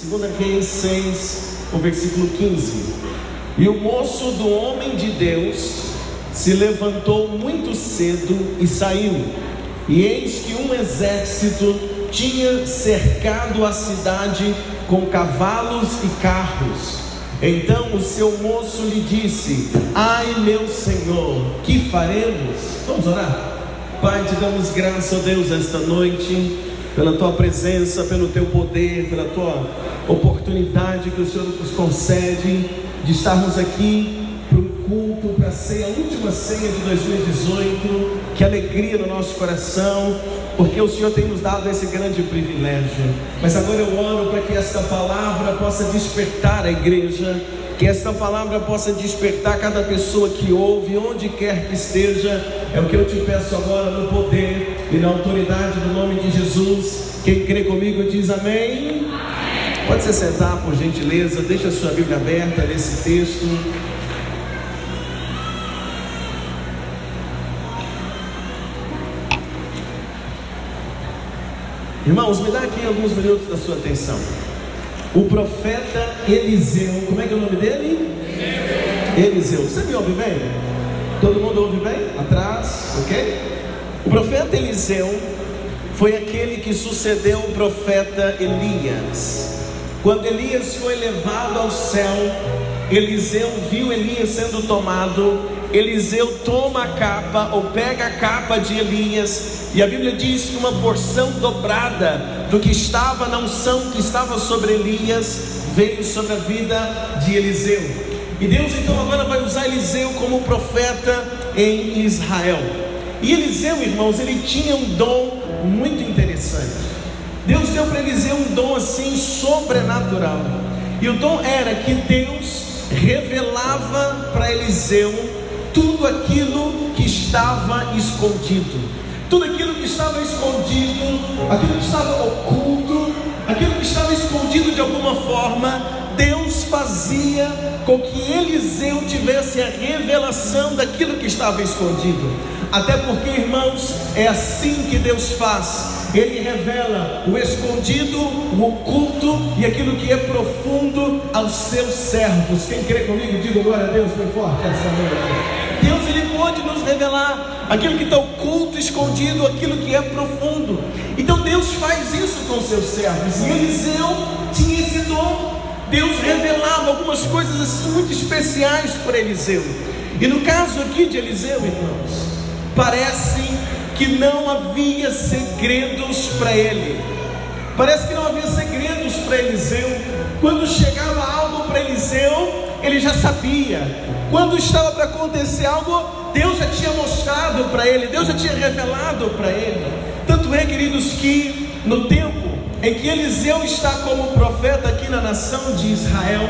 2 Reis 6, o versículo 15. E o moço do homem de Deus se levantou muito cedo e saiu. E eis que um exército tinha cercado a cidade com cavalos e carros. Então o seu moço lhe disse: Ai, meu senhor, que faremos? Vamos orar. Pai, te damos graça, ó Deus, esta noite, pela tua presença, pelo teu poder, pela tua oportunidade que o Senhor nos concede de estarmos aqui para o culto, para a ceia, a última ceia de 2018. Que alegria no nosso coração, porque o Senhor tem nos dado esse grande privilégio. Mas agora eu oro para que esta palavra possa despertar a igreja que esta palavra possa despertar cada pessoa que ouve, onde quer que esteja. É o que eu te peço agora no poder e na autoridade do nome de Jesus. Quem crê comigo diz amém. amém. Pode se sentar, por gentileza. Deixa a sua Bíblia aberta nesse texto. Irmãos, me dá aqui alguns minutos da sua atenção. O profeta Eliseu, como é que é o nome dele? Eliseu. Você me ouve bem? Todo mundo ouve bem? Atrás, ok? O profeta Eliseu foi aquele que sucedeu o profeta Elias. Quando Elias foi levado ao céu, Eliseu viu Elias sendo tomado. Eliseu toma a capa ou pega a capa de Elias, e a Bíblia diz que uma porção dobrada do que estava na unção que estava sobre Elias veio sobre a vida de Eliseu. E Deus então agora vai usar Eliseu como profeta em Israel. E Eliseu, irmãos, ele tinha um dom muito interessante. Deus deu para Eliseu um dom assim sobrenatural. E o dom era que Deus revelava para Eliseu tudo aquilo que estava escondido tudo aquilo que estava escondido, aquilo que estava oculto, aquilo que estava escondido de alguma forma, Deus fazia com que Eliseu tivesse a revelação daquilo que estava escondido. Até porque, irmãos, é assim que Deus faz. Ele revela o escondido, o oculto e aquilo que é profundo aos seus servos. Quem crê comigo, diga glória a Deus bem forte essa noite. Deus pode nos revelar aquilo que está oculto, escondido, aquilo que é profundo. Então Deus faz isso com seus servos. E Eliseu tinha esse dom. Deus revelava algumas coisas assim muito especiais para Eliseu. E no caso aqui de Eliseu, irmãos, parece que não havia segredos para ele. Parece que não havia segredos para Eliseu. Quando chegava algo para Eliseu, ele já sabia. Quando estava para acontecer algo, Deus já tinha mostrado para ele, Deus já tinha revelado para ele. Tanto é, queridos, que no tempo em que Eliseu está como profeta aqui na nação de Israel,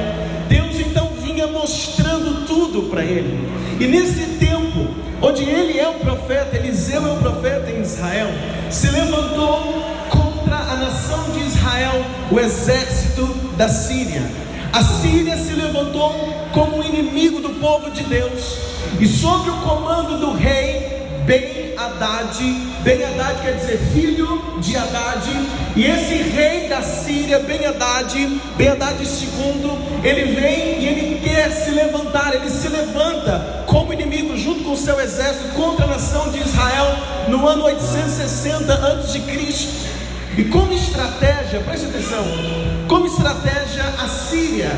Deus então vinha mostrando tudo para ele. E nesse tempo, onde ele é o profeta, Eliseu é o profeta em Israel, se levantou nação de Israel o exército da Síria. A Síria se levantou como inimigo do povo de Deus, e sob o comando do rei Ben Haddad, Ben Haddad quer dizer filho de Haddad, e esse rei da Síria, Ben Haddad, Ben Haddad II, ele vem e ele quer se levantar, ele se levanta como inimigo junto com o seu exército contra a nação de Israel no ano 860 a.C. E como estratégia, preste atenção, como estratégia a Síria,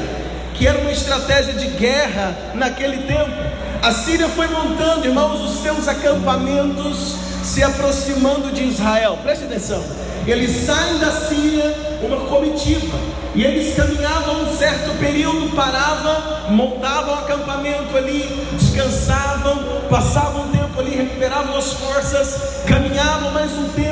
que era uma estratégia de guerra naquele tempo, a Síria foi montando, irmãos, os seus acampamentos se aproximando de Israel. Preste atenção. Eles saem da Síria, uma comitiva, e eles caminhavam um certo período, paravam, montavam acampamento ali, descansavam, passavam um tempo ali, recuperavam as forças, caminhavam mais um tempo,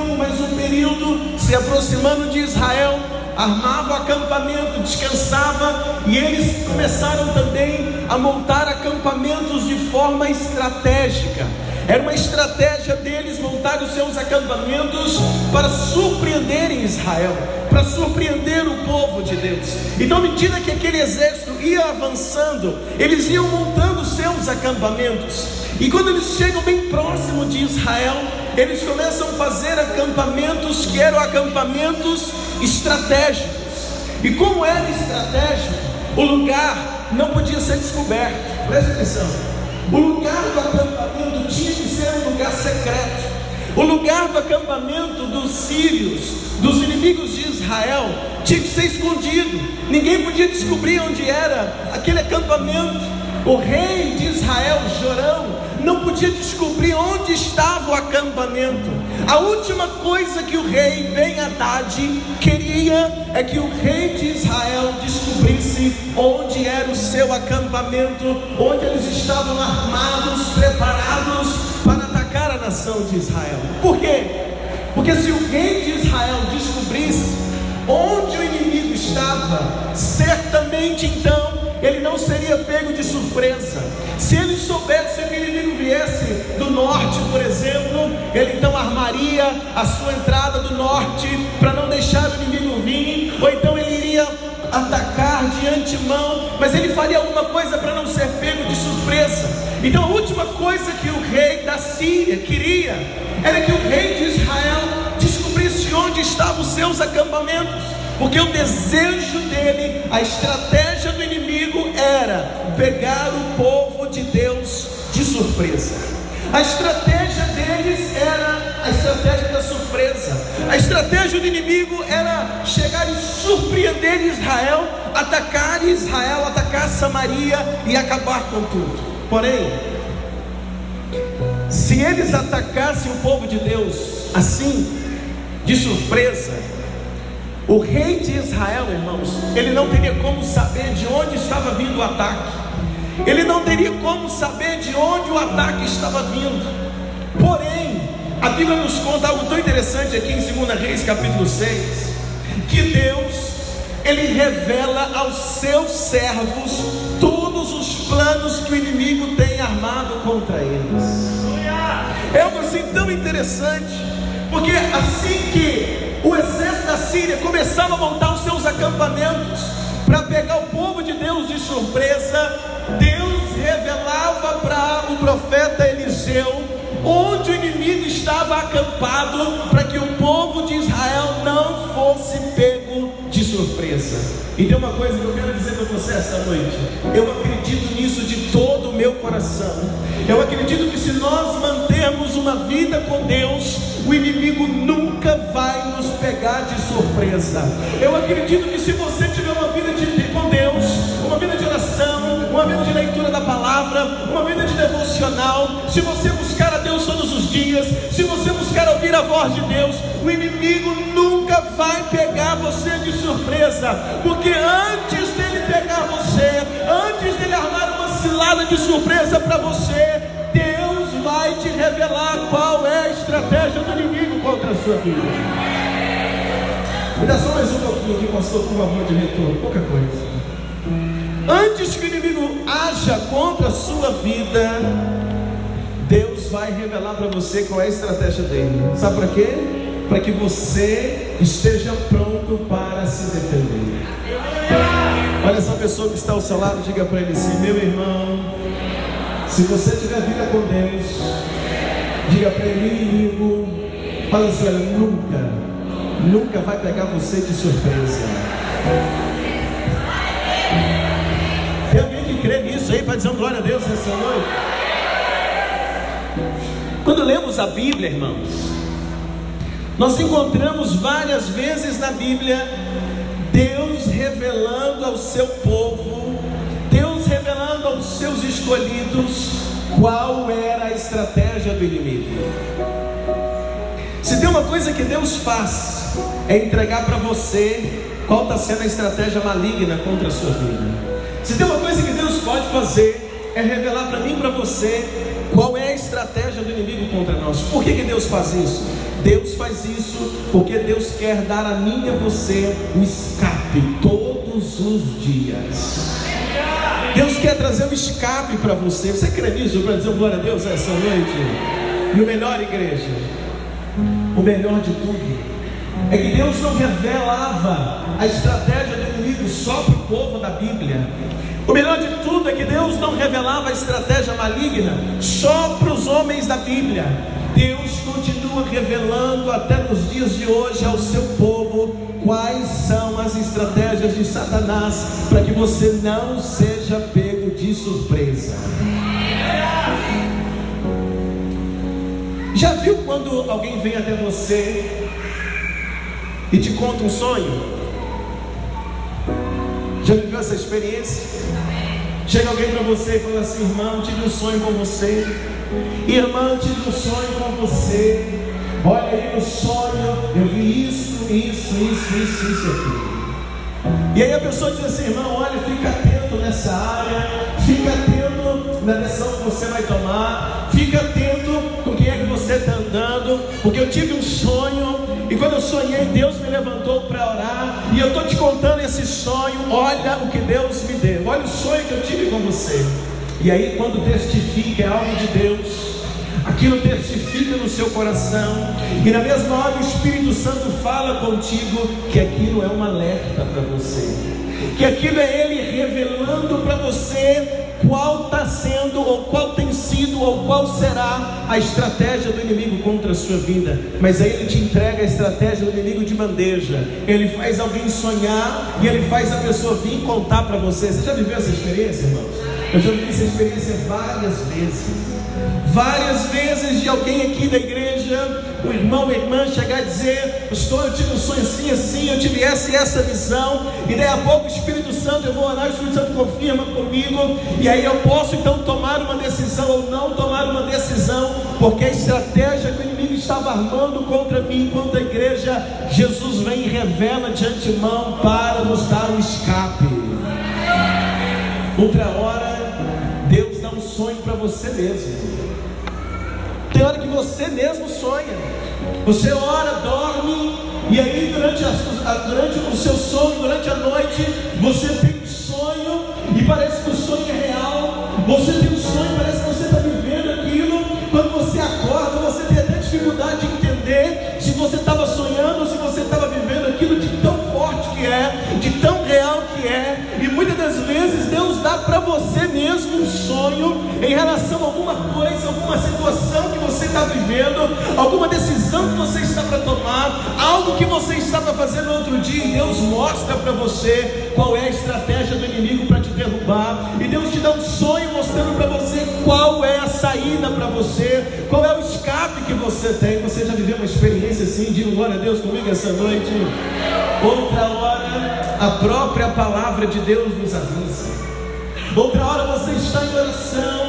se aproximando de Israel, armavam acampamento, descansavam, e eles começaram também a montar acampamentos de forma estratégica. Era uma estratégia deles montar os seus acampamentos para surpreenderem Israel, para surpreender o povo de Deus. Então, à medida que aquele exército ia avançando, eles iam montando os seus acampamentos. E quando eles chegam bem próximo de Israel, eles começam a fazer acampamentos que eram acampamentos estratégicos. E como era estratégico, o lugar não podia ser descoberto. Preste atenção. O lugar do acampamento tinha que ser um lugar secreto. O lugar do acampamento dos sírios, dos inimigos de Israel, tinha que ser escondido. Ninguém podia descobrir onde era aquele acampamento. O rei de Israel, Jorão, não podia descobrir onde estava o acampamento. A última coisa que o rei Ben Haddad queria é que o rei de Israel descobrisse onde era o seu acampamento, onde eles estavam armados, preparados para atacar a nação de Israel. Por quê? Porque se o rei de Israel descobrisse onde o inimigo estava, certamente então ele não seria pego de surpresa. Se ele soubesse que ele então armaria a sua entrada do norte para não deixar o inimigo vir, ou então ele iria atacar de antemão, mas ele faria alguma coisa para não ser pego de surpresa. Então a última coisa que o rei da Síria queria era que o rei de Israel descobrisse onde estavam os seus acampamentos. Porque o desejo dele, a estratégia do inimigo era pegar o povo de Deus de surpresa. A estratégia deles era a estratégia da surpresa. A estratégia do inimigo era chegar e surpreender Israel, atacar Israel, atacar Samaria e acabar com tudo. Porém, se eles atacassem o povo de Deus assim, de surpresa, o rei de Israel, irmãos, ele não teria como saber de onde estava vindo o ataque. Ele não teria como saber de onde o ataque estava vindo. Porém, a Bíblia nos conta algo tão interessante aqui em 2 Reis, capítulo 6, que Deus ele revela aos seus servos todos os planos que o inimigo tem armado contra eles. É algo assim tão interessante, porque assim que o exército da Síria começava a montar os seus acampamentos para pegar o povo de Deus de surpresa. Onde o inimigo estava acampado para que o povo de Israel não fosse pego de surpresa. E tem uma coisa que eu quero dizer para você esta noite. Eu acredito nisso de todo o meu coração. Eu acredito que se nós mantermos uma vida com Deus, o inimigo nunca vai nos pegar de surpresa. Eu acredito que se você tiver uma vida de, com Deus, uma vida de oração, uma vida de leitura da palavra, uma vida de devocional, se você buscar a Deus todos os dias, se você buscar ouvir a voz de Deus, o inimigo nunca vai pegar você de surpresa, porque antes dele pegar você, antes dele armar uma cilada de surpresa para você, Deus vai te revelar qual é a estratégia do inimigo contra a sua vida. Me dá só mais um pouquinho aqui, pastor, por favor, de retorno, pouca coisa. Antes que o inimigo haja contra a sua vida, Deus vai revelar para você qual é a estratégia dele. Sabe para quê? Para que você esteja pronto para se defender. Olha essa pessoa que está ao seu lado, diga para ele assim: meu irmão, se você tiver vida com Deus, diga para ele, inimigo, fala assim: nunca, nunca vai pegar você de surpresa. Um glória a Deus nessa noite? Quando lemos a Bíblia, irmãos, nós encontramos várias vezes na Bíblia Deus revelando ao seu povo, Deus revelando aos seus escolhidos qual era a estratégia do inimigo. Se tem uma coisa que Deus faz, é entregar para você qual está sendo a estratégia maligna contra a sua vida. Se tem uma coisa pode fazer, é revelar para mim e para você qual é a estratégia do inimigo contra nós. Por que, que Deus faz isso? Deus faz isso porque Deus quer dar a mim e a você o escape todos os dias. Deus quer trazer um escape para você. Você crê nisso para dizer glória a Deus essa noite? E o melhor, igreja, o melhor de tudo, é que Deus não revelava a estratégia do inimigo só para o povo da Bíblia. O melhor de tudo é que Deus não revelava a estratégia maligna só para os homens da Bíblia. Deus continua revelando até nos dias de hoje ao seu povo quais são as as estratégias de Satanás para que você não seja pego de surpresa. Já viu quando alguém vem até você e te conta um sonho? Viveu essa experiência? Chega alguém para você e fala assim: irmão, tive um sonho com você. Irmã, tive um sonho com você. Olha aí no sonho, eu vi isso, isso, isso, isso, isso aqui. E aí a pessoa diz assim, irmão, olha, fica atento nessa área, fica atento na decisão que você vai tomar, fica atento porque eu tive um sonho e quando eu sonhei, Deus me levantou para orar. E eu estou te contando esse sonho. Olha o que Deus me deu. Olha o sonho que eu tive com você. E aí, quando testifica, é algo de Deus. Aquilo testifica no seu coração. E na mesma hora o Espírito Santo fala contigo que aquilo é um alerta para você. Que aquilo é Ele revelando para você qual está sendo, ou qual tem sido, ou qual será a estratégia do inimigo contra a sua vida. Mas aí ele te entrega a estratégia do inimigo de bandeja. Ele faz alguém sonhar e ele faz a pessoa vir contar para você. Você já viveu essa experiência, irmãos? Eu já vivi essa experiência várias vezes. Várias vezes de alguém aqui da igreja, o irmão ou irmã chegar a dizer: Pastor, eu tive um sonho assim, assim, eu tive essa e essa visão, e daí a pouco o Espírito Santo, eu vou orar, o Espírito Santo confirma comigo, e aí eu posso então tomar uma decisão ou não tomar uma decisão, porque a estratégia que o inimigo estava armando contra mim, contra a igreja, Jesus vem e revela de antemão para nos dar um escape. Outra hora, Deus dá um sonho para você mesmo. Tem hora que você mesmo sonha. Você ora, dorme, e aí durante, a, durante o seu sono, durante a noite, você tem um sonho, e parece que o sonho é real. Você tem um para você mesmo um sonho em relação a alguma coisa, alguma situação que você está vivendo, alguma decisão que você está para tomar, algo que você estava fazendo outro dia, e Deus mostra para você qual é a estratégia do inimigo para te derrubar, e Deus te dá um sonho mostrando para você qual é a saída para você, qual é o escape que você tem. Você já viveu uma experiência assim? Diga glória a Deus comigo essa noite. Outra hora, a própria palavra de Deus nos avisa. Outra hora você está em oração,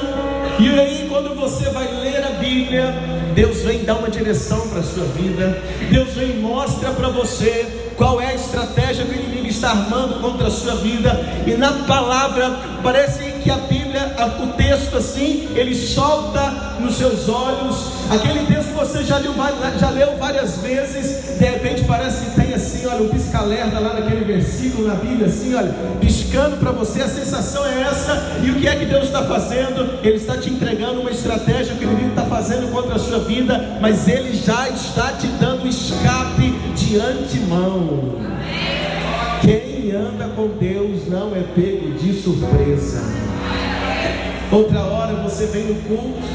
e aí quando você vai ler a Bíblia, Deus vem dar uma direção para a sua vida, Deus vem mostra para você qual é a estratégia que o inimigo está armando contra a sua vida, e na palavra parece que a Bíblia, o texto assim, ele solta nos seus olhos, aquele texto que você já leu, já leu várias vezes, de repente parece que tem olha, um pisca-alerta lá naquele versículo na Bíblia, assim, olha, piscando para você, a sensação é essa, e o que é que Deus está fazendo? Ele está te entregando uma estratégia que o inimigo está fazendo contra a sua vida, mas ele já está te dando escape de antemão. Quem anda com Deus não é pego de surpresa. Outra hora você vem no culto,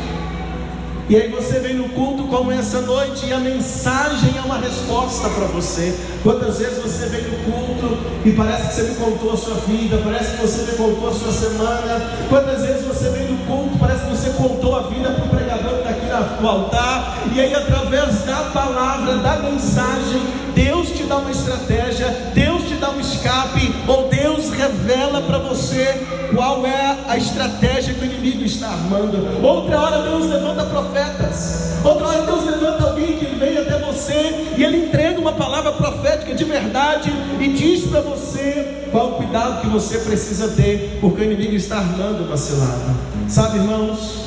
e aí você vem no culto como essa noite, e a mensagem é uma resposta para você. Quantas vezes você vem no culto e parece que você me contou a sua vida, parece que você me contou a sua semana. Quantas vezes você vem no culto, parece que você contou a vida para o pregador que está aqui no altar, e aí através da palavra, da mensagem, Deus te dá uma estratégia, Deus dá um escape, ou Deus revela para você qual é a estratégia que o inimigo está armando. Outra hora Deus levanta profetas, outra hora Deus levanta alguém que vem até você e ele entrega uma palavra profética de verdade e diz para você qual o cuidado que você precisa ter, porque o inimigo está armando uma cilada. Sabe, irmãos?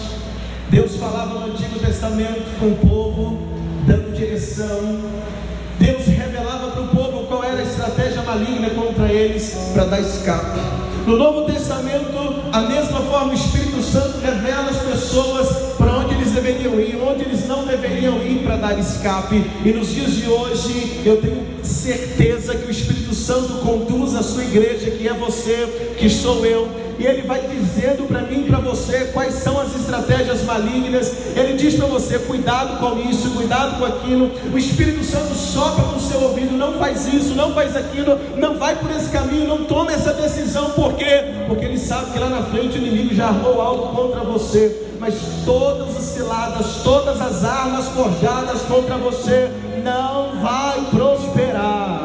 Deus falava no Antigo Testamento com o povo, dando direção. Deus revelava para o povo qual era a estratégia contra eles para dar escape. No Novo Testamento, a mesma forma, o Espírito Santo revela as pessoas para onde eles deveriam ir, dar escape. E nos dias de hoje, eu tenho certeza que o Espírito Santo conduz a sua igreja, que é você, que sou eu, e ele vai dizendo para mim e para você quais são as estratégias malignas. Ele diz para você: cuidado com isso, cuidado com aquilo. O Espírito Santo sopra no seu ouvido: não faz isso, não faz aquilo, não vai por esse caminho, não tome essa decisão. Por quê? Porque ele sabe que lá na frente o inimigo já armou algo contra você. Mas todas as ciladas, todas as armas forjadas contra você não vai prosperar.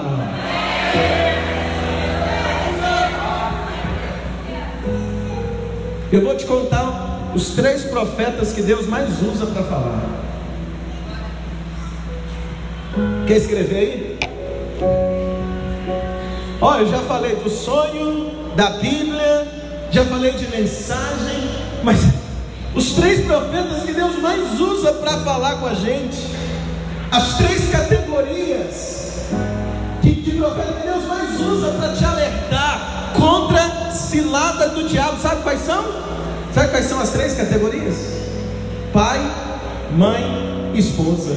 Eu vou te contar os três profetas que Deus mais usa para falar. Quer escrever aí? Olha, eu já falei do sonho, da Bíblia, já falei de mensagem, mas os três profetas que Deus mais usa para falar com a gente, as três categorias que, que profeta que Deus mais usa para te alertar contra cilada do diabo. Sabe quais são? Sabe quais são as três categorias? Pai, mãe, esposa.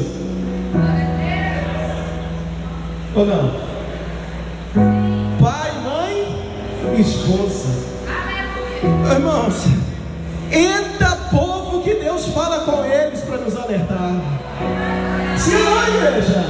Ou não? Pai, mãe, esposa. Irmãos, eita alertar. Se não, igreja.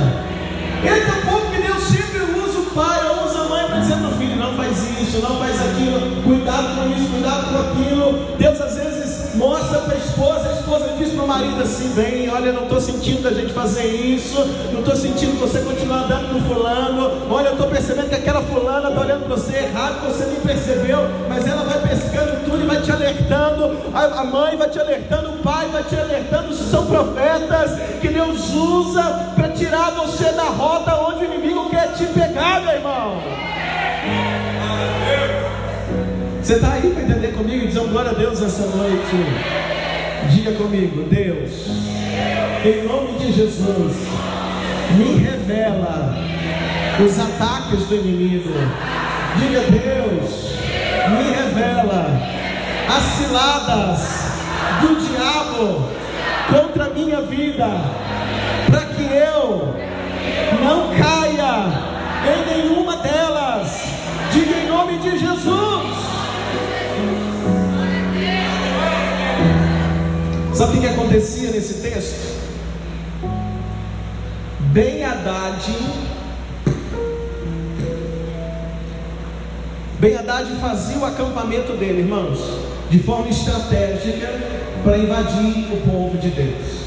Eita povo que Deus sempre usa o pai ou usa a mãe para dizer para o filho: não faz isso, não faz aquilo, cuidado com isso, cuidado com aquilo. Deus às vezes mostra para a esposa, esposa diz para o marido assim: bem, olha, não estou sentindo da gente fazer isso, não estou sentindo você continuar andando com fulano, olha, eu estou percebendo que aquela fulana está olhando para você errado, você nem percebeu, mas ela vai pescando tudo e vai te alertando, a, a mãe vai te alertando, o pai vai te alertando, são profetas que Deus usa para tirar você da rota onde o inimigo quer te pegar, meu irmão. Você está aí para entender comigo e dizer glória a Deus essa noite? Diga comigo, Deus, em nome de Jesus, me revela os ataques do inimigo. Diga, Deus, me revela as ciladas do diabo contra a minha vida, para que eu não caia em nenhuma delas. Diga em nome de Jesus. Sabe o que acontecia nesse texto? Ben Haddad, Ben Haddad fazia o acampamento dele, irmãos, de forma estratégica para invadir o povo de Deus.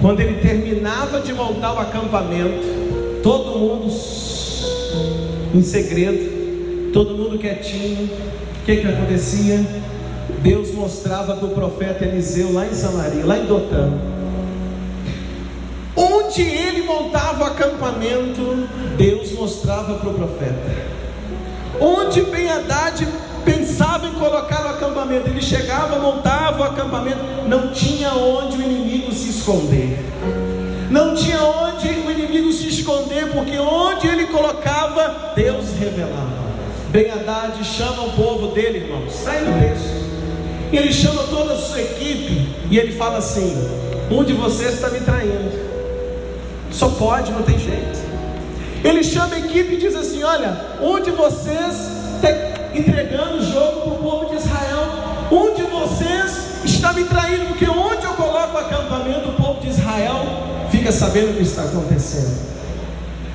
Quando ele terminava de montar o acampamento, todo mundo em segredo, todo mundo quietinho, o que, que acontecia? Deus mostrava para o profeta Eliseu lá em Samaria, lá em Dotã. Onde ele montava o acampamento, Deus mostrava para o profeta. Onde Ben Haddad pensava em colocar o acampamento, ele chegava, montava o acampamento, não tinha onde o inimigo se esconder. Não tinha onde o inimigo se esconder, porque onde ele colocava, Deus revelava. Ben Haddad chama o povo dele, irmãos, sai no texto. Ele chama toda a sua equipe e ele fala assim: Um de vocês está me traindo. Só pode, não tem jeito. Ele chama a equipe e diz assim: Olha, um de vocês está entregando o jogo para o povo de Israel. Um de vocês está me traindo, porque onde eu coloco o acampamento, o povo de Israel fica sabendo o que está acontecendo.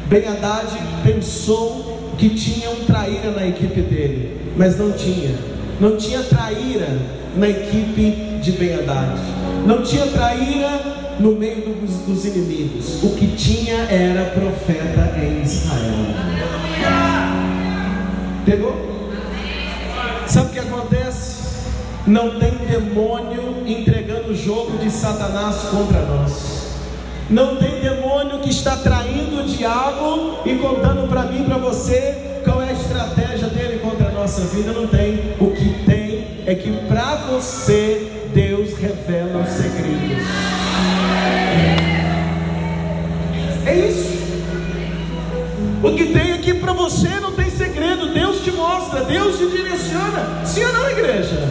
Ben Haddad pensou que tinha um traíra na equipe dele, mas não tinha. Não tinha traíra na equipe de Ben Haddad. Não tinha traíra no meio dos, dos inimigos. O que tinha era profeta em Israel. Pegou? Sabe o que acontece? Não tem demônio entregando o jogo de Satanás contra nós. Não tem demônio que está traindo o diabo e contando para mim, para você, qual é a estratégia dele contra a nossa vida. Não tem. O é que para você Deus revela os segredos. É isso. O que tem aqui para você não tem segredo. Deus te mostra, Deus te direciona. Sim ou não, igreja?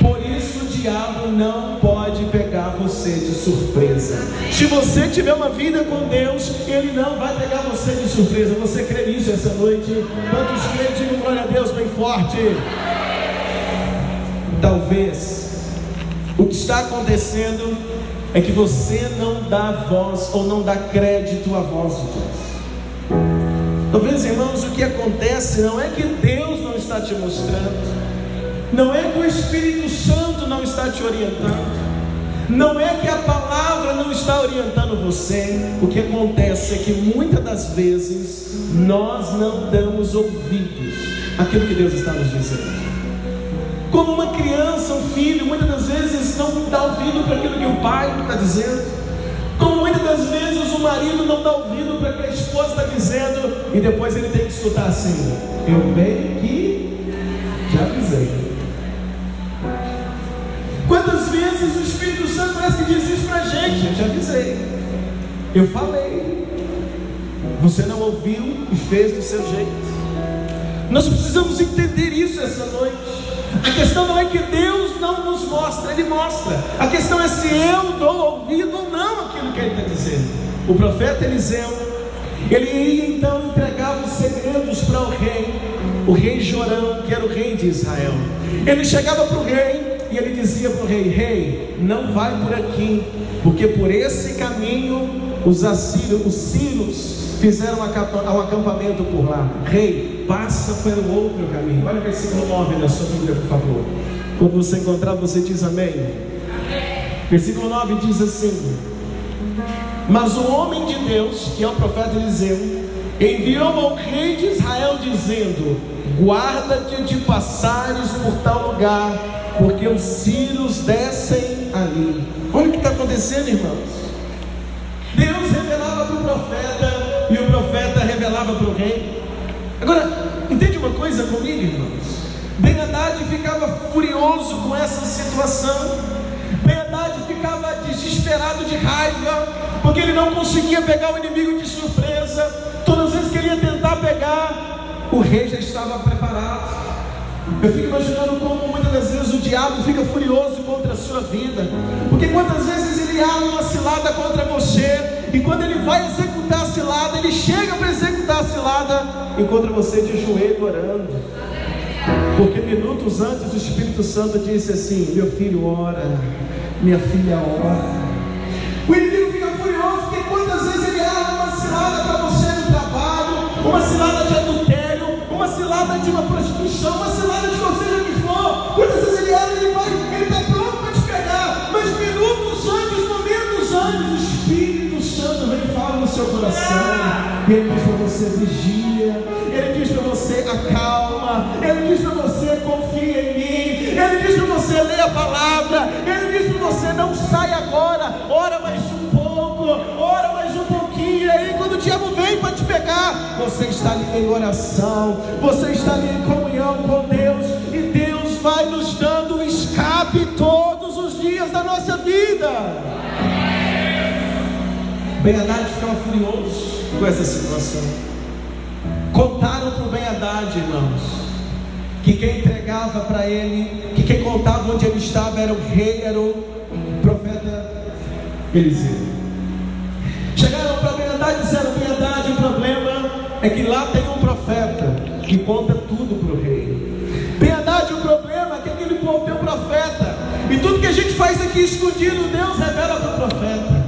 Por isso o diabo não pode pegar você de surpresa. Se você tiver uma vida com Deus, Ele não vai pegar você de surpresa. Você crê nisso essa noite? Quantos? Digam glória a Deus bem forte. Talvez o que está acontecendo é que você não dá voz ou não dá crédito à voz de Deus. Talvez, irmãos, o que acontece não é que Deus não está te mostrando, não é que o Espírito Santo não está te orientando, não é que a palavra não está orientando você. O que acontece é que muitas das vezes nós não damos ouvidos àquilo que Deus está nos dizendo. Como uma criança, um filho, muitas das vezes não dá ouvido para aquilo que o pai está dizendo. Como muitas das vezes o marido não dá ouvido para o que a esposa está dizendo. E depois ele tem que escutar assim: Eu bem que já avisei. Quantas vezes o Espírito Santo parece que diz isso para a gente? Eu te avisei. Eu falei. Você não ouviu e fez do seu jeito. Nós precisamos entender isso essa noite. A questão não é que Deus não nos mostra, Ele mostra. A questão é se eu dou ouvido ou não aquilo que Ele está dizendo. O profeta Eliseu, ele ia então entregar os segredos para o rei, o rei Jorão, que era o rei de Israel. Ele chegava para o rei e ele dizia para o rei: Rei, não vai por aqui, porque por esse caminho os assírios, os sírios fizeram um acampamento por lá. Rei, passa pelo outro caminho. Olha o versículo 9 na sua Bíblia, por favor. Quando você encontrar, você diz amém. amém. Versículo 9 diz assim: Mas o homem de Deus, que é o profeta Eliseu, enviou ao rei de Israel, dizendo: Guarda-te de passares por tal lugar, porque os sírios descem ali. Olha o que está acontecendo, irmãos. Deus revelava para o profeta Agora, entende uma coisa comigo, irmãos? Ben Haddad ficava furioso com essa situação. Ben Haddad ficava desesperado de raiva, porque ele não conseguia pegar o inimigo de surpresa. Todas as vezes que ele ia tentar pegar, o rei já estava preparado. Eu fico imaginando como muitas das vezes o diabo fica furioso contra a sua vida, porque quantas vezes ele arma uma cilada contra você, e quando ele vai executar a cilada, ele chega para executar a cilada, encontra você de joelho orando. Porque minutos antes o Espírito Santo disse assim: Meu filho ora, minha filha ora. O inimigo fica furioso porque quantas vezes ele arma uma cilada para você no trabalho, uma cilada de cilada de uma prostituição, uma cilada de você seja que for. Quantas vezes ele arma, ele vai, ele está pronto para te pegar, mas minutos antes, momentos antes, o Espírito Santo vem e fala no seu coração. Ele diz para você: vigia. Ele diz para você: acalma. Ele diz para você: confia em mim. Ele diz para você: leia a palavra. Ele diz para você: não sai agora. Ora diabo vem para te pegar, você está ali em oração. Você está ali em comunhão com Deus. E Deus vai nos dando escape todos os dias da nossa vida. Ben Haddad ficava furioso com essa situação. Contaram para o Haddad, irmãos, que quem entregava para ele, que quem contava onde ele estava era o rei, era o profeta Eliseu. É que lá tem um profeta que conta tudo para o rei. Haddad, o problema é que aquele povo tem um profeta, e tudo que a gente faz aqui escondido, Deus revela para o profeta.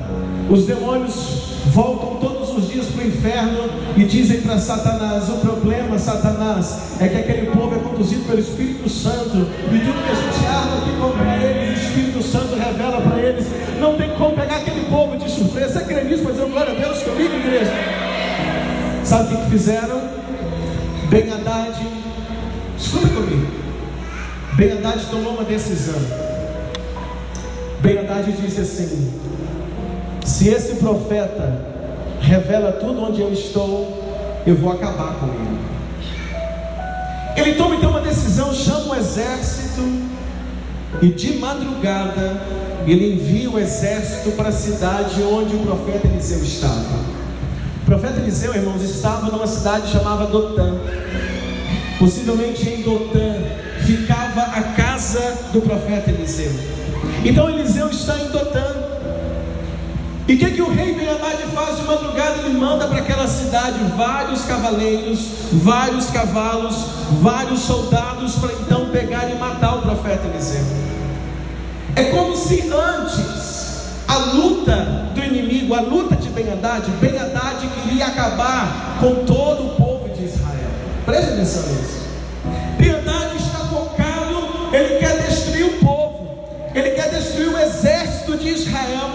Os demônios voltam todos os dias para o inferno e dizem para Satanás: o problema, Satanás, é que aquele povo é conduzido pelo Espírito Santo e tudo que a gente arma aqui contra eles, o Espírito Santo revela para eles. Não tem como pegar aquele povo de surpresa. Você nisso? Mas eu glória a Deus comigo, igreja. Sabe o que, fizeram? Ben Haddad, escuta comigo. Ben Haddad tomou uma decisão. Ben Haddad disse assim: se esse profeta revela tudo onde eu estou, eu vou acabar com ele. Ele toma então uma decisão, chama o exército e de madrugada ele envia o exército para a cidade onde o profeta Eliseu estava. Profeta Eliseu, irmãos, estava numa cidade chamada Dotã. Possivelmente em Dotã ficava a casa do profeta Eliseu. Então Eliseu está em Dotã. E o que, que o rei ben faz de madrugada? Ele manda para aquela cidade vários cavaleiros, vários cavalos, vários soldados para então pegar e matar o profeta Eliseu. É como se antes a luta do inimigo, a luta ben Haddad, ben Haddad queria acabar com todo o povo de Israel. Preste atenção nisso. ben Haddad está focado, ele quer destruir o povo, ele quer destruir o exército de Israel.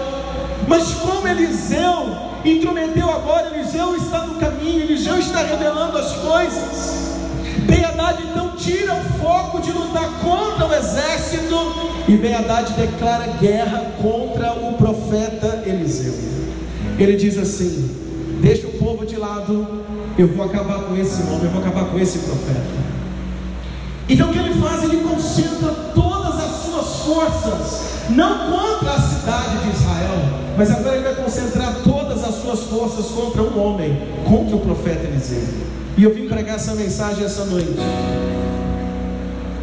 Mas como Eliseu intrometeu agora, Eliseu está no caminho, Eliseu está revelando as coisas. Beadade então tira o foco de lutar contra o exército e Beadade declara guerra contra o profeta Eliseu. Ele diz assim: Deixa o povo de lado, eu vou acabar com esse homem, eu vou acabar com esse profeta. Então o que ele faz? Ele concentra todas as suas forças, não contra a cidade de Israel, mas agora ele vai concentrar todas as suas forças contra um homem, contra o profeta Eliseu. E eu vim pregar essa mensagem essa noite.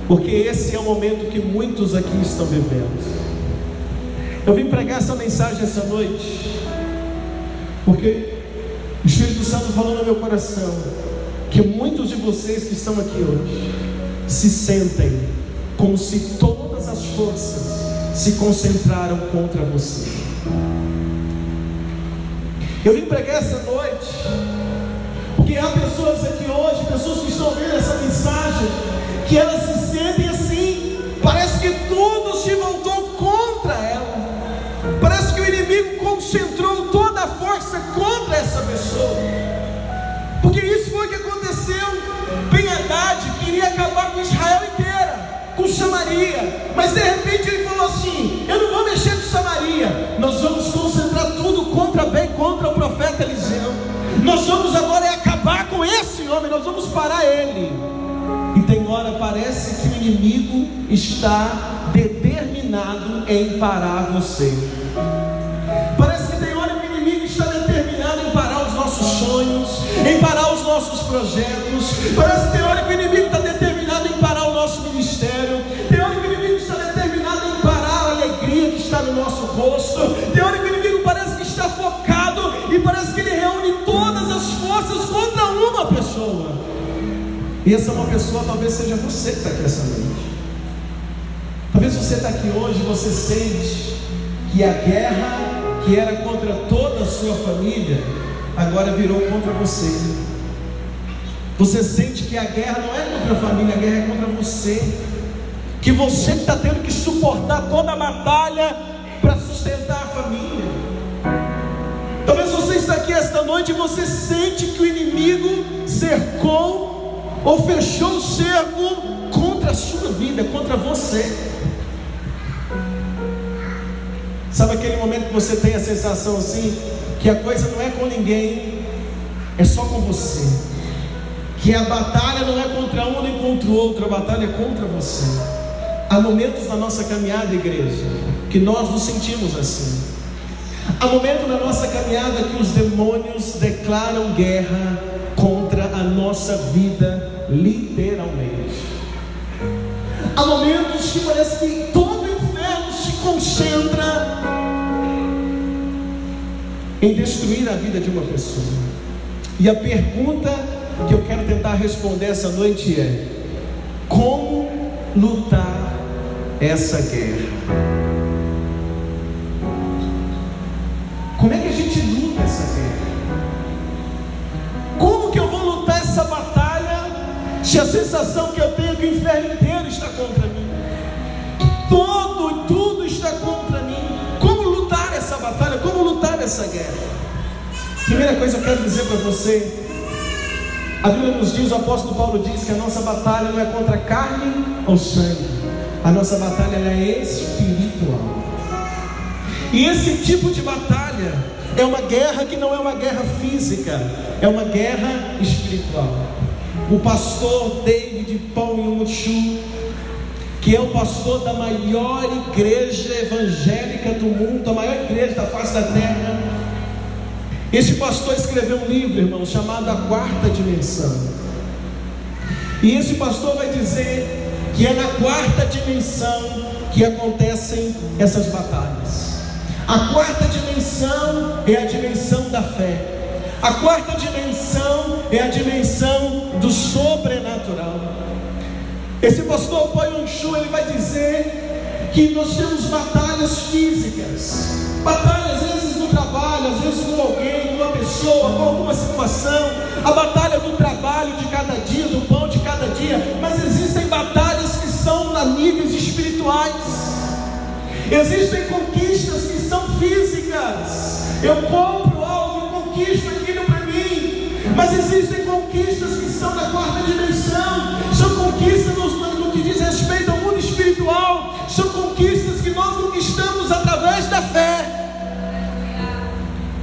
Porque esse é o momento que muitos aqui estão vivendo. Eu vim pregar essa mensagem essa noite. Porque o Espírito Santo falou no meu coração que muitos de vocês que estão aqui hoje se sentem como se todas as forças se concentraram contra você. Eu vim pregar essa noite, porque há pessoas aqui hoje, pessoas que estão vendo essa mensagem, que elas se sentem assim, o que aconteceu. Ben Haddad queria acabar com Israel inteira, com Samaria, mas de repente ele falou assim: Eu não vou mexer com Samaria, nós vamos concentrar tudo contra bem contra o profeta Eliseu. Nós vamos agora é acabar com esse homem, nós vamos parar ele. E tem hora parece que o inimigo está determinado em parar você. Parece que tem hora que o inimigo está determinado em parar os nossos sonhos, em parar nossos projetos. Parece hora que o inimigo está determinado em parar o nosso ministério. Hora que o inimigo está determinado em parar a alegria que está no nosso rosto. Hora que o inimigo parece que está focado e parece que ele reúne todas as forças contra uma pessoa. E essa uma pessoa talvez seja você que está aqui essa noite. Talvez você está aqui hoje você sente que a guerra que era contra toda a sua família agora virou contra você. Você sente que a guerra não é contra a família, a guerra é contra você. Que você está tendo que suportar toda a batalha para sustentar a família. Talvez você está aqui esta noite e você sente que o inimigo cercou ou fechou o cerco contra a sua vida, contra você. Sabe aquele momento que você tem a sensação assim, que a coisa não é com ninguém, é só com você. Que a batalha não é contra um nem contra o outro, a batalha é contra você. Há momentos na nossa caminhada, igreja, que nós nos sentimos assim. Há momentos na nossa caminhada que os demônios declaram guerra contra a nossa vida, literalmente. Há momentos que parece que todo o inferno se concentra em destruir a vida de uma pessoa. E a pergunta que eu quero tentar responder essa noite é: como lutar essa guerra? Como é que a gente luta essa guerra? Como que eu vou lutar essa batalha se a sensação que eu tenho é que o inferno inteiro está contra mim? Todo, tudo está contra mim. Como lutar essa batalha? Como lutar essa guerra? Primeira coisa que eu quero dizer para você, a Bíblia nos diz, o apóstolo Paulo diz que a nossa batalha não é contra carne ou sangue, a nossa batalha é espiritual. E esse tipo de batalha é uma guerra que não é uma guerra física, é uma guerra espiritual. O pastor David Paul Yong que é o pastor da maior igreja evangélica do mundo, a maior igreja da face da terra. Esse pastor escreveu um livro, irmão, chamado A Quarta Dimensão. E esse pastor vai dizer que é na quarta dimensão que acontecem essas batalhas. A quarta dimensão é a dimensão da fé. A quarta dimensão é a dimensão do sobrenatural. Esse pastor Poyonchu, ele vai dizer que nós temos batalhas físicas, batalhas às vezes no trabalho, às vezes com alguém, com uma pessoa, com alguma situação, a batalha do trabalho de cada dia, do pão de cada dia, mas existem batalhas que são a níveis espirituais. Existem conquistas que são físicas. Eu compro algo conquisto aquilo para mim. Mas existem conquistas que são da quarta dimensão. São conquistas no, no que diz respeito ao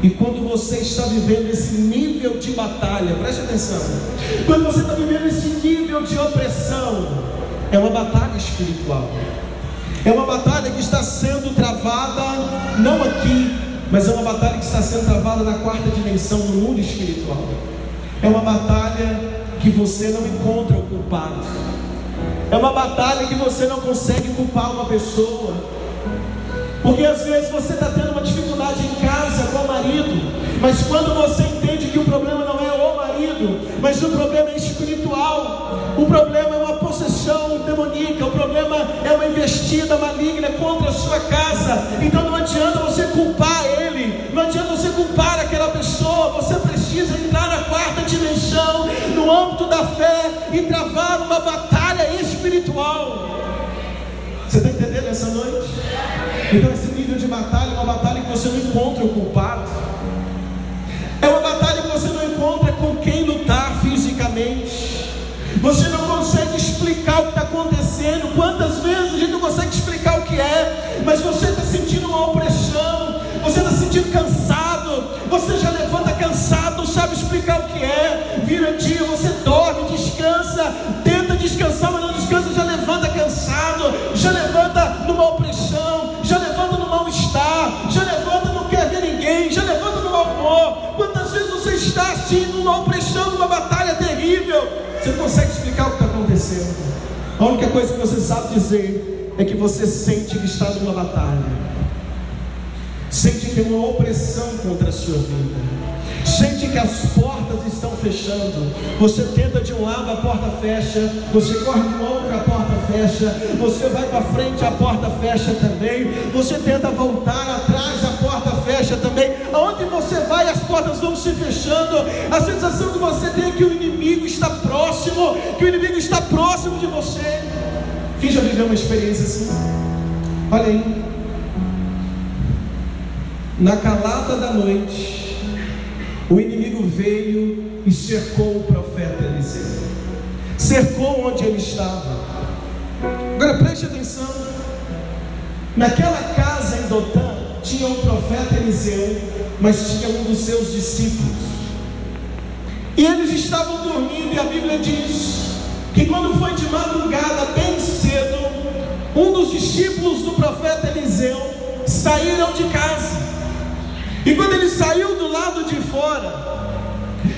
E quando você está vivendo esse nível de batalha, preste atenção. Quando você está vivendo esse nível de opressão, é uma batalha espiritual. É uma batalha que está sendo travada, não aqui, mas é uma batalha que está sendo travada na quarta dimensão, no mundo espiritual. É uma batalha que você não encontra o culpado. É uma batalha que você não consegue culpar uma pessoa. Porque às vezes você está tendo marido, mas quando você entende que o problema não é o marido, mas o problema é espiritual, o problema é uma possessão demoníaca, o problema é uma investida maligna contra a sua casa. Então não adianta você culpar ele, não adianta você culpar aquela pessoa, você precisa entrar na quarta dimensão, no âmbito da fé e travar uma batalha espiritual. Você está entendendo essa noite? Então esse nível de batalha é uma batalha que você não encontra o culpado. É uma batalha que você não encontra com quem lutar fisicamente. Você não consegue explicar o que está acontecendo. Quantas vezes a gente não consegue explicar o que é, mas você está sentindo uma opressão, você está sentindo cansado, você já levanta cansado, não sabe explicar o que é. Vira numa opressão, já levanta no mal-estar, já levanta não quer ver ninguém, já levanta no mau humor. Quantas vezes você está assim, numa opressão, numa batalha terrível? Você não consegue explicar o que está acontecendo. A única coisa que você sabe dizer é que você sente que está numa batalha. Sente que é uma opressão contra a sua vida. Que as portas estão fechando. Você tenta de um lado, a porta fecha. Você corre do outro, a porta fecha. Você vai para frente, a porta fecha também. Você tenta voltar atrás, a porta fecha também. Aonde você vai, as portas vão se fechando. A sensação que você tem é que o inimigo está próximo, que o inimigo está próximo de você. Quem já viveu uma experiência assim? Olha aí. Na calada da noite, o inimigo veio e cercou o profeta Eliseu. Cercou onde ele estava. Agora preste atenção. Naquela casa em Dotã tinha um profeta Eliseu, mas tinha um dos seus discípulos. E eles estavam dormindo, e a Bíblia diz que quando foi de madrugada, bem cedo, um dos discípulos do profeta Eliseu saíram de casa. E quando ele saiu do lado de fora,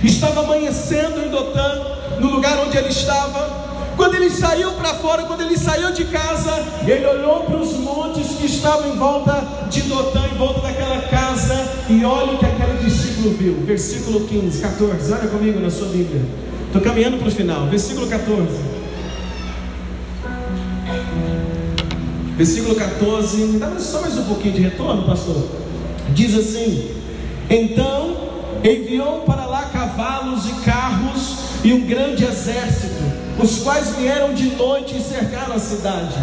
estava amanhecendo em Dotã, no lugar onde ele estava. Quando ele saiu para fora, quando ele saiu de casa, ele olhou para os montes que estavam em volta de Dotã, em volta daquela casa, e olha o que aquele discípulo viu. Versículo 15, 14. Olha comigo na sua Bíblia. Estou caminhando para o final. Versículo 14. Versículo 14. Me dá só mais um pouquinho de retorno, pastor. Diz assim: Então enviou para lá cavalos e carros e um grande exército, os quais vieram de noite e cercaram a cidade.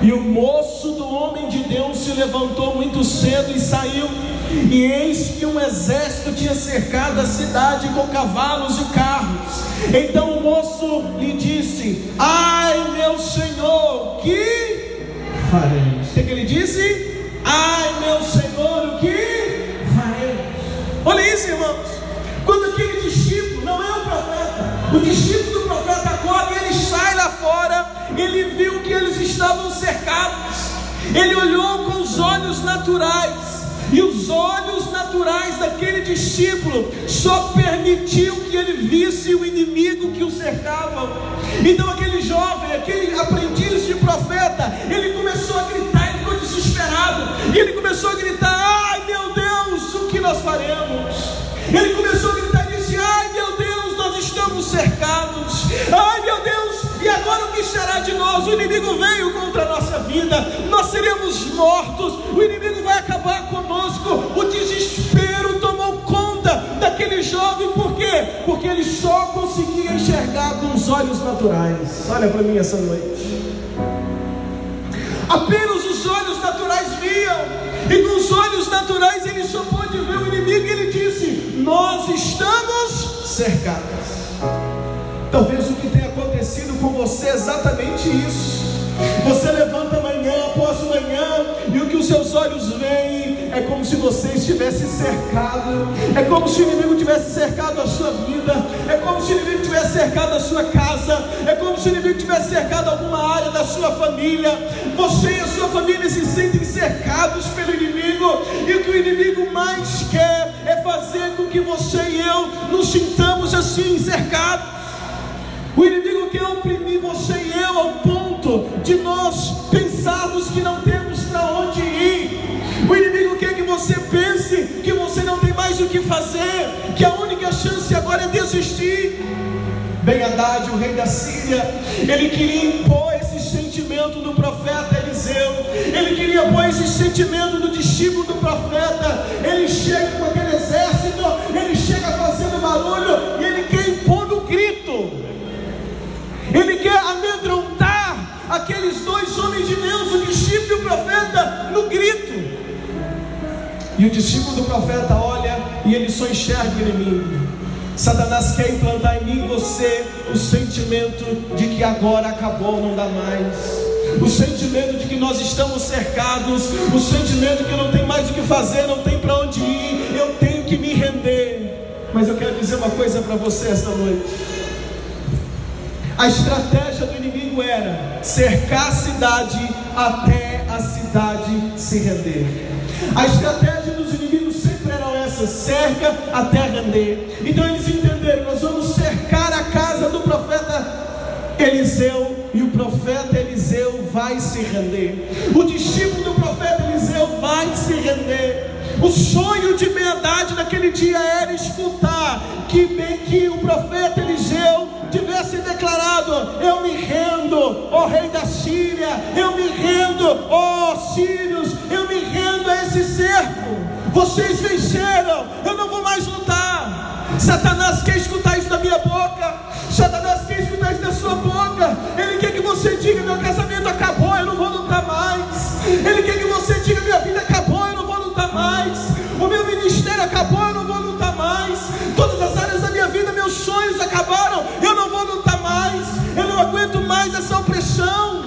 E o moço do homem de Deus se levantou muito cedo e saiu. E eis que um exército tinha cercado a cidade com cavalos e carros. Então o moço lhe disse: Ai, meu senhor, que faremos? O que ele disse? Ai, meu Senhor, irmãos. Quando aquele discípulo, não é o profeta, o discípulo do profeta acorda e ele sai lá fora, ele viu que eles estavam cercados, ele olhou com os olhos naturais, e os olhos naturais daquele discípulo só permitiu que ele visse o inimigo que o cercava. Então aquele jovem, aquele aprendiz de profeta, ele começou a gritar, ele ficou desesperado, e ele começou a gritar: "Ai, meu Deus!" nós faremos? Ele começou a gritar e disse: Ai meu Deus, nós estamos cercados. Ai meu Deus, e agora o que será de nós? O inimigo veio contra a nossa vida, nós seremos mortos, o inimigo vai acabar conosco. O desespero tomou conta daquele jovem, por quê? Porque ele só conseguia enxergar com os olhos naturais. Olha para mim essa noite. Apenas os olhos naturais viam, Nós estamos cercados. Talvez o que tenha acontecido com você é exatamente isso. Você levanta manhã após manhã e o que os seus olhos veem é como se você estivesse cercado, é como se o inimigo tivesse cercado a sua vida, é como se o inimigo tivesse cercado a sua casa, é como se o inimigo tivesse cercado alguma área da sua família. Você sua família se sentem cercados pelo inimigo e o que o inimigo mais quer é fazer com que você e eu nos sintamos assim cercados. O inimigo quer oprimir você e eu ao ponto de nós pensarmos que não temos para onde ir. O inimigo quer que você pense que você não tem mais o que fazer, que a única chance agora é desistir. Ben Haddad, o rei da Síria, ele queria impor sentimento do profeta Eliseu, ele queria pôr esse sentimento do discípulo do profeta. Ele chega com aquele exército, ele chega fazendo barulho e ele quer impor no grito. Ele quer amedrontar aqueles dois homens de Deus, o discípulo e o profeta, no grito. E o discípulo do profeta olha e ele só enxerga o inimigo. Satanás quer implantar em mim e você o sentimento de que agora acabou, não dá mais. O sentimento de que nós estamos cercados, o sentimento que não tem mais o que fazer, não tem para onde ir, eu tenho que me render. Mas eu quero dizer uma coisa para você esta noite. A estratégia do inimigo era cercar a cidade até a cidade se render. A estratégia dos inimigos essa: cerca até render. Então eles entenderam: nós vamos cercar a casa do profeta Eliseu e o profeta Eliseu vai se render. O discípulo do profeta Eliseu vai se render. O sonho de meia-idade naquele dia era escutar que, que o profeta Eliseu tivesse declarado: Eu me rendo, ó rei da Síria, eu me rendo, ó sírios, eu me rendo a esse cerco. Vocês venceram, eu não vou mais lutar. Satanás quer escutar isso da minha boca, Satanás quer escutar isso da sua boca. Ele quer que você diga: Meu casamento acabou, eu não vou lutar mais. Ele quer que você diga: Minha vida acabou, eu não vou lutar mais. O meu ministério acabou, eu não vou lutar mais. Todas as áreas da minha vida, meus sonhos acabaram, eu não vou lutar mais. Eu não aguento mais essa opressão.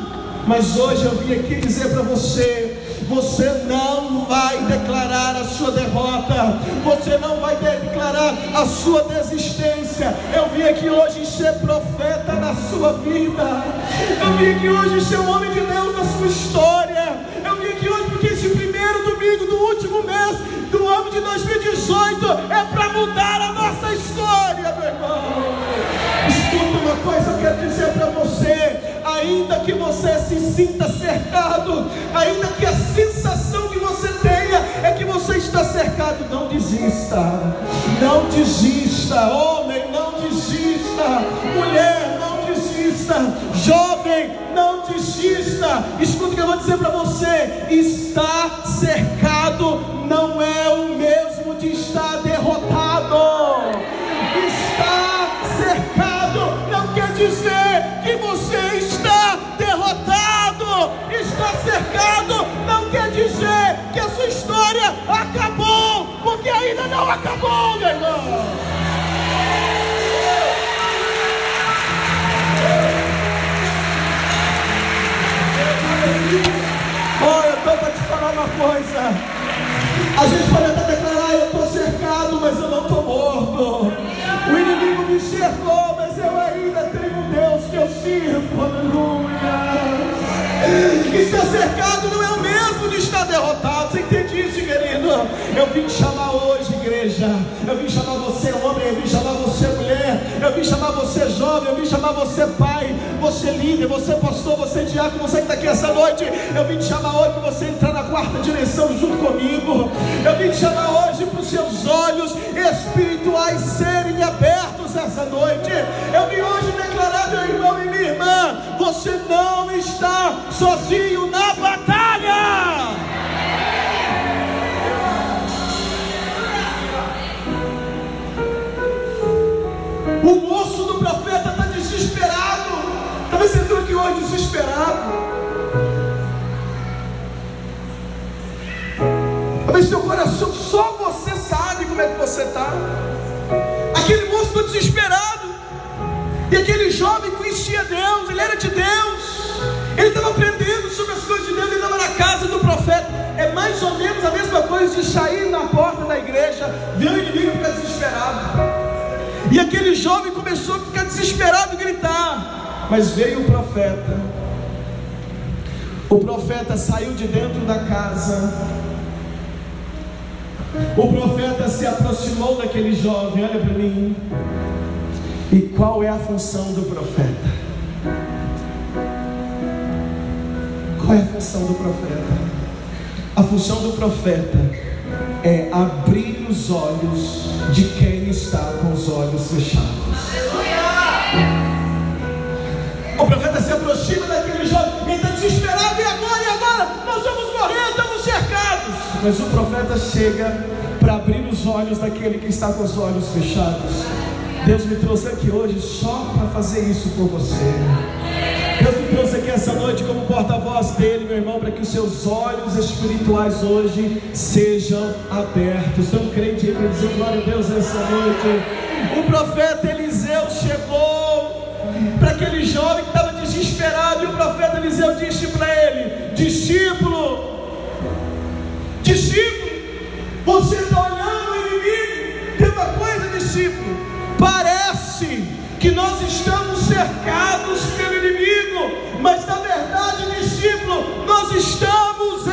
Mas hoje eu vim aqui dizer para você: você não vai declarar a sua derrota, você não vai declarar a sua desistência. Eu vim aqui hoje ser profeta na sua vida, eu vim aqui hoje ser um homem de Deus na sua história. Eu vim aqui hoje porque esse primeiro domingo do último mês do ano de 2018 é para mudar a nossa história, meu irmão. Escuta uma coisa, eu quero dizer para você: ainda que você se sinta cercado, ainda está cercado, não desista, não desista, homem, não desista, mulher, não desista, jovem, não desista. Escuta o que eu vou dizer para você: estar cercado não é o mesmo de estar derrotado. Estar cercado não quer dizer que você está derrotado. Estar cercado não quer dizer que a sua história acabou, não acabou, meu irmão. Olha, eu te falar uma coisa. A gente pode até declarar, eu estou cercado, mas eu não estou morto. O inimigo me cercou, mas eu ainda tenho um Deus que eu sirvo. Aleluia. Estar cercado não é o mesmo de estar derrotado. Você entende isso, querido? Eu vim chamar hoje, igreja. Eu vim chamar você, homem. Eu vim chamar você, mulher. Eu vim chamar você, jovem. Eu vim chamar você, pai. Você, líder. Você, pastor. Você, diácono. Você que está aqui essa noite. Eu vim te chamar hoje para você entrar na quarta direção junto comigo. Eu vim te chamar hoje para os seus olhos espirituais serem abertos essa noite. Eu vim hoje declarar, meu irmão e minha irmã: você não está sozinho na batalha. O moço do profeta está desesperado. Talvez você entrou aqui hoje desesperado. Talvez seu coração, só você sabe como é que você está. Aquele moço ficou desesperado. E aquele jovem conhecia Deus, ele era de Deus. Ele estava aprendendo sobre as coisas de Deus, ele estava na casa do profeta. É mais ou menos a mesma coisa de sair na porta da igreja, ver o inimigo ficar desesperado. E aquele jovem começou a ficar desesperado e gritar. Mas veio o profeta. O profeta saiu de dentro da casa o profeta se aproximou daquele jovem, olha para mim. E qual é a função do profeta? Qual é a função do profeta? A função do profeta é abrir os olhos de quem está com os olhos fechados. Mas o profeta chega para abrir os olhos daquele que está com os olhos fechados. Deus me trouxe aqui hoje só para fazer isso por você. Deus me trouxe aqui essa noite como porta-voz dele, meu irmão, para que os seus olhos espirituais hoje sejam abertos. Então, crente aí para dizer glória a Deus essa noite. O profeta Eliseu chegou para aquele jovem que estava desesperado, e o profeta Eliseu disse para ele: discípulo, discípulo, você está olhando o inimigo. Tem uma coisa, discípulo. Parece que nós estamos cercados pelo inimigo, mas na verdade, discípulo, nós estamos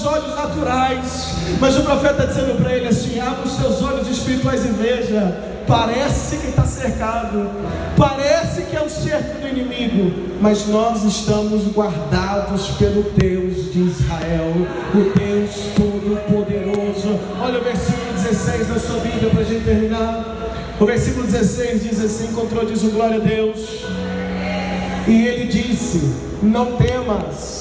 os olhos naturais, mas o profeta está dizendo para ele assim: abre os seus olhos espirituais e veja. Parece que está cercado, parece que é o cerco do inimigo, mas nós estamos guardados pelo Deus de Israel, o Deus Todo-Poderoso. Olha o versículo 16 da sua Bíblia para a gente terminar. O versículo 16 diz assim: Encontrou, diz o glória a Deus. E ele disse: Não temas,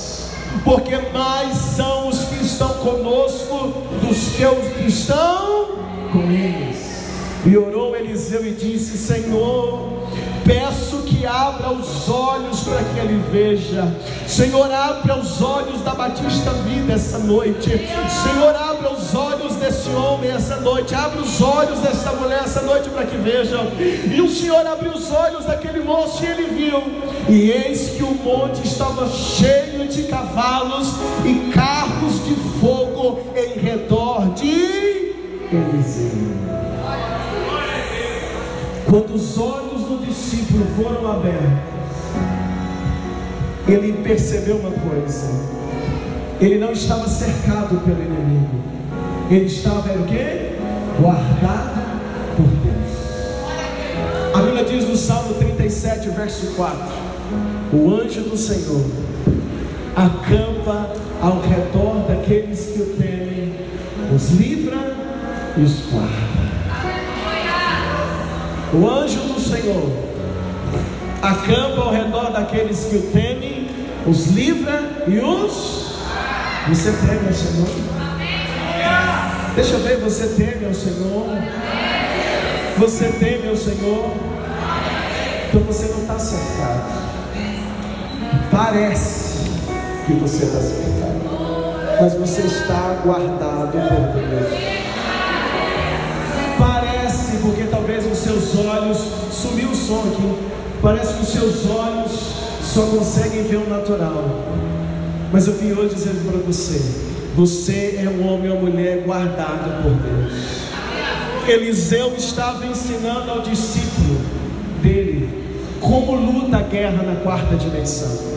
porque mais são os que estão conosco dos que os que estão com eles. E orou Eliseu e disse: Senhor, peço que abra os olhos para que ele veja. Senhor, abra os olhos da Batista Vida essa noite. Senhor, abra os olhos desse homem essa noite. Abra os olhos dessa mulher essa noite para que vejam. E o Senhor abriu os olhos daquele moço e ele viu. E eis que o monte estava cheio de cavalos e carros de fogo em redor de Eliseu. Quando os olhos do discípulo foram abertos, ele percebeu uma coisa: ele não estava cercado pelo inimigo, ele estava o quê? Guardado por Deus. A Bíblia diz no Salmo 37, verso 4: O anjo do Senhor acampa ao redor daqueles que o temem, os livra e os guarda. O anjo do Senhor acampa ao redor daqueles que o temem, os livra e os. Você teme ao Senhor? Deixa eu ver, você teme ao Senhor? Você teme ao Senhor? Então você não está cercado. Parece que você está cercado, mas você está guardado por Deus aqui, parece que os seus olhos só conseguem ver o natural. Mas eu vim hoje dizendo para você: você é um homem ou mulher guardado por Deus. Eliseu estava ensinando ao discípulo dele como luta a guerra na quarta dimensão.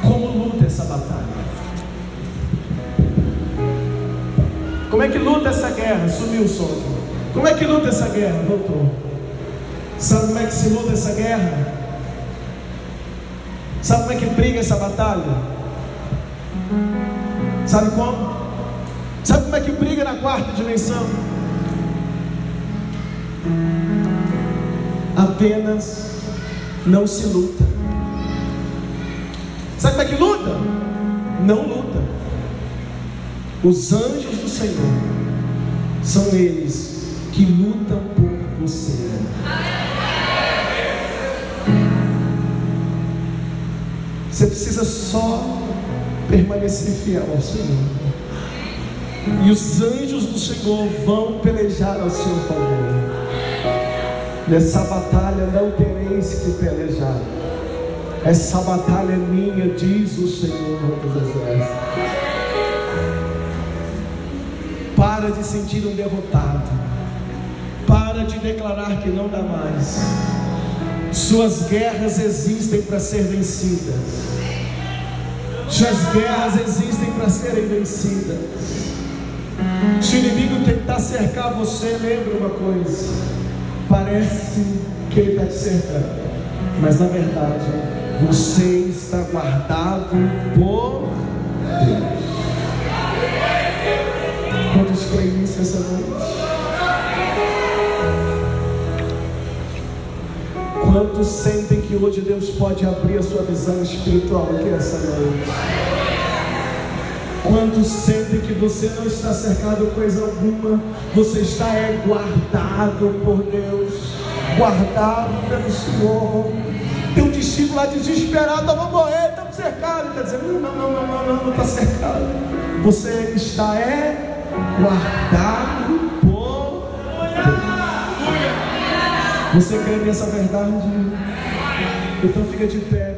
Como luta essa batalha. Como é que luta essa guerra? Sumiu o som. Como é que luta essa guerra? Voltou. Sabe como é que se luta essa guerra? Sabe como é que briga essa batalha? Sabe como? Sabe como é que briga na quarta dimensão? Apenas não se luta. Sabe como é que luta? Não luta. Os anjos do Senhor são eles que lutam por você. Você precisa só permanecer fiel ao Senhor. E os anjos do Senhor vão pelejar ao seu favor. Nessa batalha não tereis que pelejar. Essa batalha é minha, diz o Senhor dos Exércitos. Para de sentir um derrotado. Para de declarar que não dá mais. Suas guerras existem para ser vencidas. Suas guerras existem para serem vencidas. Se o inimigo tentar cercar você, lembre uma coisa: parece que ele está te cercando, mas na verdade você está guardado por Deus. Quantos creem nisso essa noite? Quantos sentem que hoje Deus pode abrir a sua visão espiritual aqui essa noite? Quantos sentem que você não está cercado coisa alguma? Você está é, guardado por Deus, guardado pelo Senhor. Tem um discípulo lá desesperado, eu vou morrer, estamos cercados. Está dizendo: não, não, não, não, não, não está cercado. Você está é guardado Você crê nessa verdade? Então fica de pé.